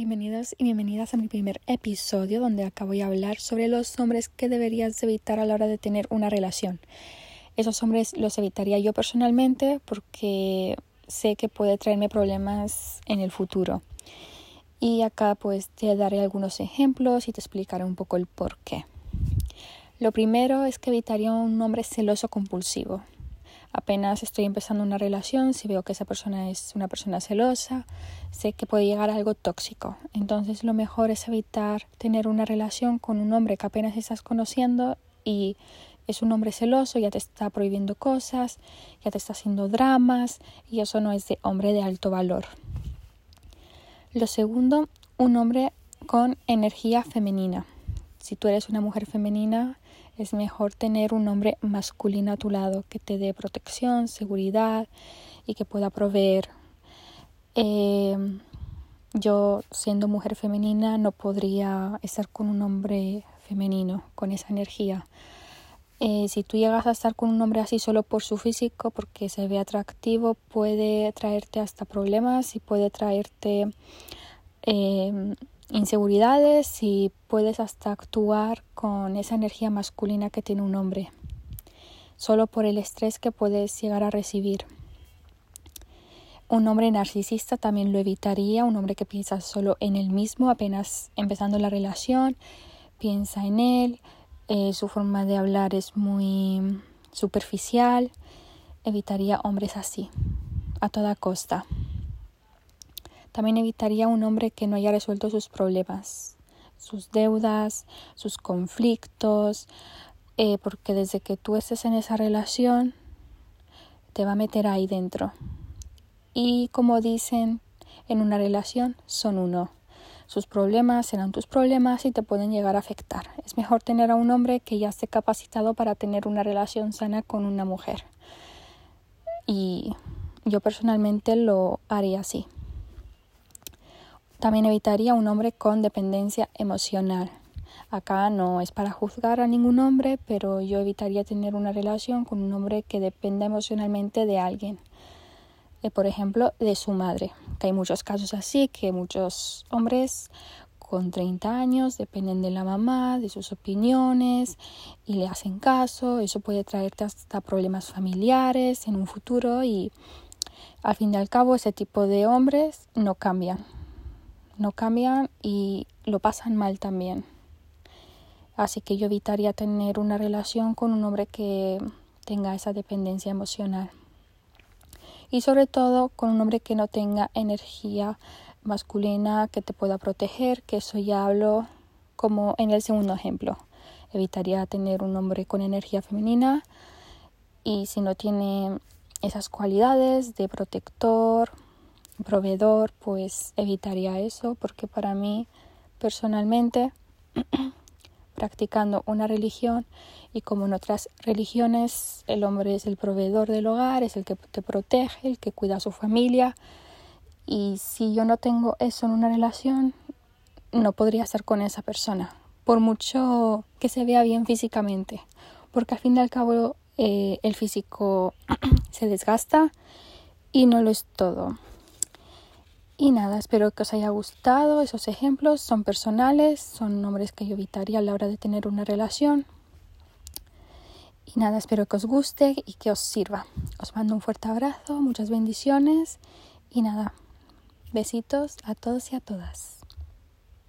bienvenidos y bienvenidas a mi primer episodio donde acabo de hablar sobre los hombres que deberías evitar a la hora de tener una relación. Esos hombres los evitaría yo personalmente porque sé que puede traerme problemas en el futuro. Y acá pues te daré algunos ejemplos y te explicaré un poco el por qué. Lo primero es que evitaría un hombre celoso compulsivo apenas estoy empezando una relación, si veo que esa persona es una persona celosa, sé que puede llegar a algo tóxico. Entonces lo mejor es evitar tener una relación con un hombre que apenas estás conociendo y es un hombre celoso, ya te está prohibiendo cosas, ya te está haciendo dramas y eso no es de hombre de alto valor. Lo segundo, un hombre con energía femenina. Si tú eres una mujer femenina, es mejor tener un hombre masculino a tu lado que te dé protección, seguridad y que pueda proveer. Eh, yo, siendo mujer femenina, no podría estar con un hombre femenino, con esa energía. Eh, si tú llegas a estar con un hombre así solo por su físico, porque se ve atractivo, puede traerte hasta problemas y puede traerte eh, inseguridades y puedes hasta actuar con esa energía masculina que tiene un hombre, solo por el estrés que puedes llegar a recibir. Un hombre narcisista también lo evitaría, un hombre que piensa solo en él mismo, apenas empezando la relación, piensa en él, eh, su forma de hablar es muy superficial, evitaría hombres así, a toda costa. También evitaría un hombre que no haya resuelto sus problemas, sus deudas, sus conflictos, eh, porque desde que tú estés en esa relación, te va a meter ahí dentro. Y como dicen en una relación, son uno. Sus problemas serán tus problemas y te pueden llegar a afectar. Es mejor tener a un hombre que ya esté capacitado para tener una relación sana con una mujer. Y yo personalmente lo haría así. También evitaría un hombre con dependencia emocional. Acá no es para juzgar a ningún hombre, pero yo evitaría tener una relación con un hombre que dependa emocionalmente de alguien. Eh, por ejemplo, de su madre. Hay muchos casos así, que muchos hombres con 30 años dependen de la mamá, de sus opiniones y le hacen caso. Eso puede traerte hasta problemas familiares en un futuro y al fin y al cabo ese tipo de hombres no cambian no cambian y lo pasan mal también. Así que yo evitaría tener una relación con un hombre que tenga esa dependencia emocional. Y sobre todo con un hombre que no tenga energía masculina que te pueda proteger, que eso ya hablo como en el segundo ejemplo. Evitaría tener un hombre con energía femenina y si no tiene esas cualidades de protector, proveedor, pues evitaría eso porque para mí personalmente practicando una religión y como en otras religiones el hombre es el proveedor del hogar, es el que te protege, el que cuida a su familia y si yo no tengo eso en una relación no podría estar con esa persona por mucho que se vea bien físicamente porque al fin y al cabo eh, el físico se desgasta y no lo es todo. Y nada, espero que os haya gustado. Esos ejemplos son personales, son nombres que yo evitaría a la hora de tener una relación. Y nada, espero que os guste y que os sirva. Os mando un fuerte abrazo, muchas bendiciones y nada, besitos a todos y a todas.